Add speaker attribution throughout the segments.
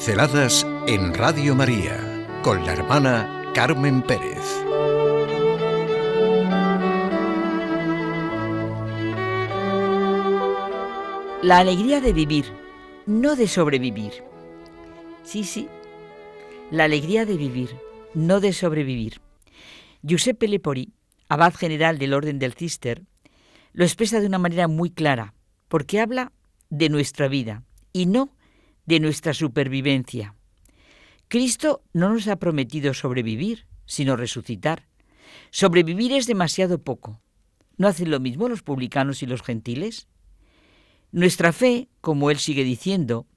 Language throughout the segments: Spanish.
Speaker 1: Pinceladas en Radio María con la hermana Carmen Pérez.
Speaker 2: La alegría de vivir, no de sobrevivir. Sí, sí, la alegría de vivir, no de sobrevivir. Giuseppe Lepori, abad general del Orden del Cister, lo expresa de una manera muy clara, porque habla de nuestra vida y no de nuestra supervivencia. Cristo no nos ha prometido sobrevivir, sino resucitar. Sobrevivir es demasiado poco. ¿No hacen lo mismo los publicanos y los gentiles? Nuestra fe, como él sigue diciendo,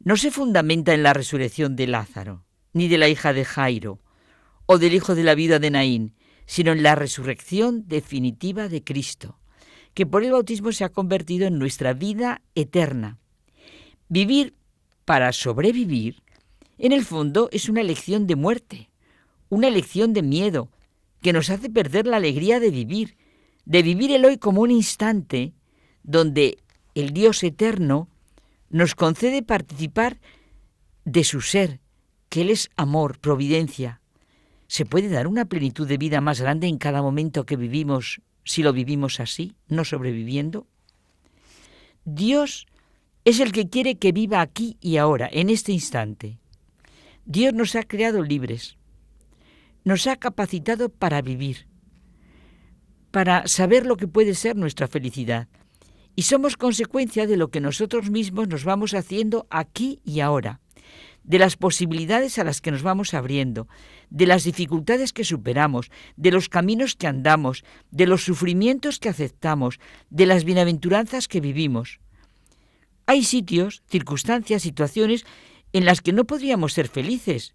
Speaker 2: no se fundamenta en la resurrección de Lázaro, ni de la hija de Jairo, o del hijo de la vida de Naín, sino en la resurrección definitiva de Cristo, que por el bautismo se ha convertido en nuestra vida eterna. Vivir para sobrevivir, en el fondo, es una elección de muerte, una elección de miedo, que nos hace perder la alegría de vivir, de vivir el hoy como un instante donde el Dios eterno nos concede participar de su ser, que Él es amor, providencia. ¿Se puede dar una plenitud de vida más grande en cada momento que vivimos si lo vivimos así, no sobreviviendo? Dios es el que quiere que viva aquí y ahora, en este instante. Dios nos ha creado libres, nos ha capacitado para vivir, para saber lo que puede ser nuestra felicidad. Y somos consecuencia de lo que nosotros mismos nos vamos haciendo aquí y ahora, de las posibilidades a las que nos vamos abriendo, de las dificultades que superamos, de los caminos que andamos, de los sufrimientos que aceptamos, de las bienaventuranzas que vivimos. Hay sitios, circunstancias, situaciones en las que no podríamos ser felices,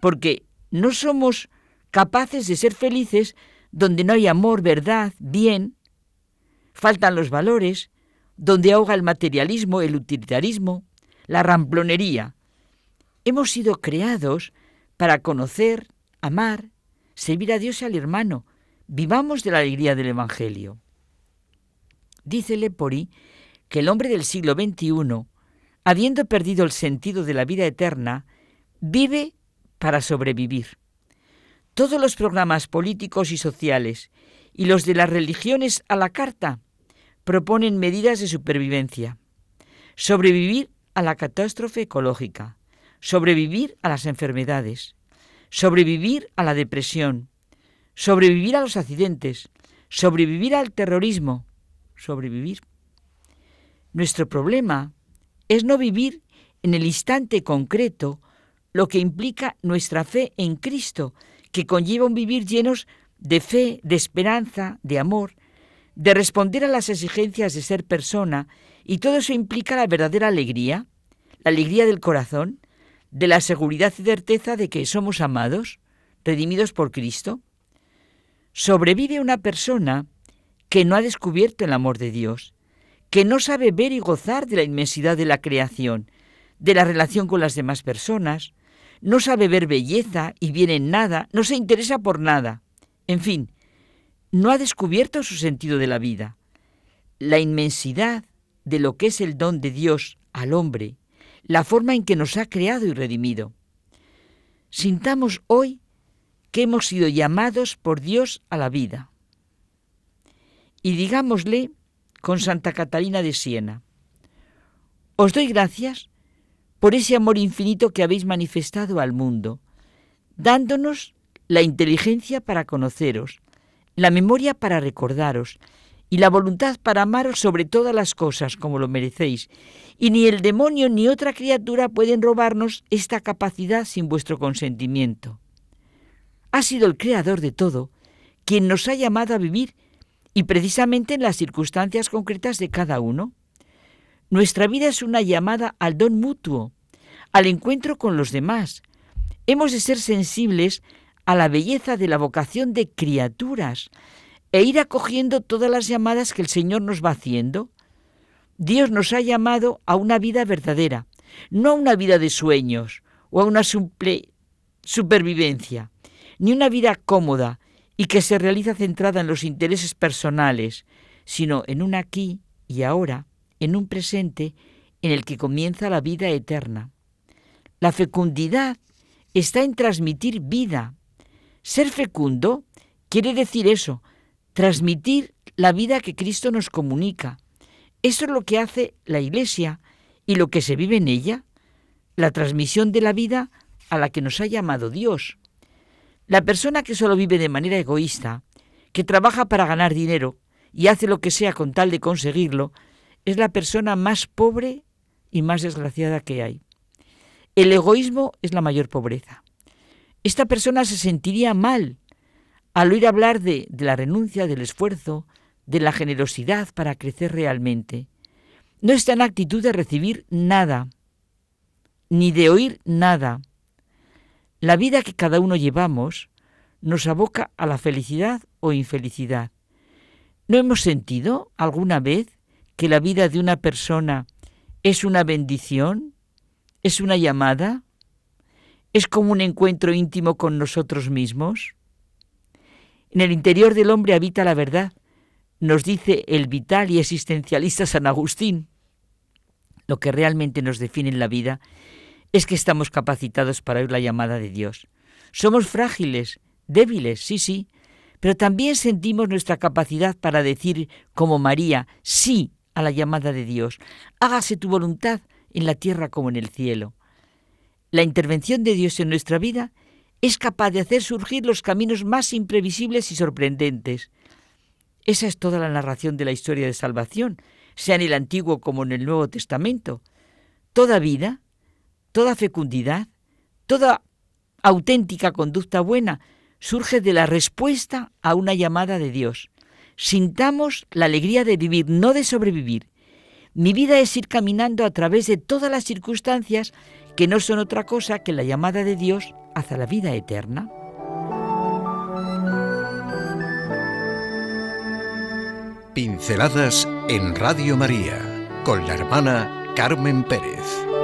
Speaker 2: porque no somos capaces de ser felices donde no hay amor, verdad, bien, faltan los valores, donde ahoga el materialismo, el utilitarismo, la ramplonería. Hemos sido creados para conocer, amar, servir a Dios y al hermano. Vivamos de la alegría del Evangelio. Dice Lepori que el hombre del siglo XXI, habiendo perdido el sentido de la vida eterna, vive para sobrevivir. Todos los programas políticos y sociales y los de las religiones a la carta proponen medidas de supervivencia. Sobrevivir a la catástrofe ecológica, sobrevivir a las enfermedades, sobrevivir a la depresión, sobrevivir a los accidentes, sobrevivir al terrorismo, sobrevivir nuestro problema es no vivir en el instante concreto lo que implica nuestra fe en Cristo, que conlleva un vivir llenos de fe, de esperanza, de amor, de responder a las exigencias de ser persona, y todo eso implica la verdadera alegría, la alegría del corazón, de la seguridad y certeza de que somos amados, redimidos por Cristo. Sobrevive una persona que no ha descubierto el amor de Dios, que no sabe ver y gozar de la inmensidad de la creación, de la relación con las demás personas, no sabe ver belleza y bien en nada, no se interesa por nada. En fin, no ha descubierto su sentido de la vida. La inmensidad de lo que es el don de Dios al hombre, la forma en que nos ha creado y redimido. Sintamos hoy que hemos sido llamados por Dios a la vida. Y digámosle con Santa Catalina de Siena. Os doy gracias por ese amor infinito que habéis manifestado al mundo, dándonos la inteligencia para conoceros, la memoria para recordaros y la voluntad para amaros sobre todas las cosas como lo merecéis. Y ni el demonio ni otra criatura pueden robarnos esta capacidad sin vuestro consentimiento. Ha sido el Creador de todo quien nos ha llamado a vivir y precisamente en las circunstancias concretas de cada uno. Nuestra vida es una llamada al don mutuo, al encuentro con los demás. Hemos de ser sensibles a la belleza de la vocación de criaturas e ir acogiendo todas las llamadas que el Señor nos va haciendo. Dios nos ha llamado a una vida verdadera, no a una vida de sueños o a una simple supervivencia, ni una vida cómoda y que se realiza centrada en los intereses personales, sino en un aquí y ahora, en un presente en el que comienza la vida eterna. La fecundidad está en transmitir vida. Ser fecundo quiere decir eso, transmitir la vida que Cristo nos comunica. Eso es lo que hace la Iglesia y lo que se vive en ella, la transmisión de la vida a la que nos ha llamado Dios. La persona que solo vive de manera egoísta, que trabaja para ganar dinero y hace lo que sea con tal de conseguirlo, es la persona más pobre y más desgraciada que hay. El egoísmo es la mayor pobreza. Esta persona se sentiría mal al oír hablar de, de, la renuncia, del esfuerzo, de la generosidad para crecer realmente. No está en actitud de recibir nada, ni de oír nada. La vida que cada uno llevamos nos aboca a la felicidad o infelicidad. ¿No hemos sentido alguna vez que la vida de una persona es una bendición ¿Es una llamada? ¿Es como un encuentro íntimo con nosotros mismos? En el interior del hombre habita la verdad, nos dice el vital y existencialista San Agustín. Lo que realmente nos define en la vida es que estamos capacitados para oír la llamada de Dios. Somos frágiles, débiles, sí, sí, pero también sentimos nuestra capacidad para decir, como María, sí a la llamada de Dios. Hágase tu voluntad, en la tierra como en el cielo. La intervención de Dios en nuestra vida es capaz de hacer surgir los caminos más imprevisibles y sorprendentes. Esa es toda la narración de la historia de salvación, sea en el Antiguo como en el Nuevo Testamento. Toda vida, toda fecundidad, toda auténtica conducta buena surge de la respuesta a una llamada de Dios. Sintamos la alegría de vivir, no de sobrevivir, mi vida es ir caminando a través de todas las circunstancias que no son otra cosa que la llamada de Dios hacia la vida eterna.
Speaker 1: Pinceladas en Radio María con la hermana Carmen Pérez.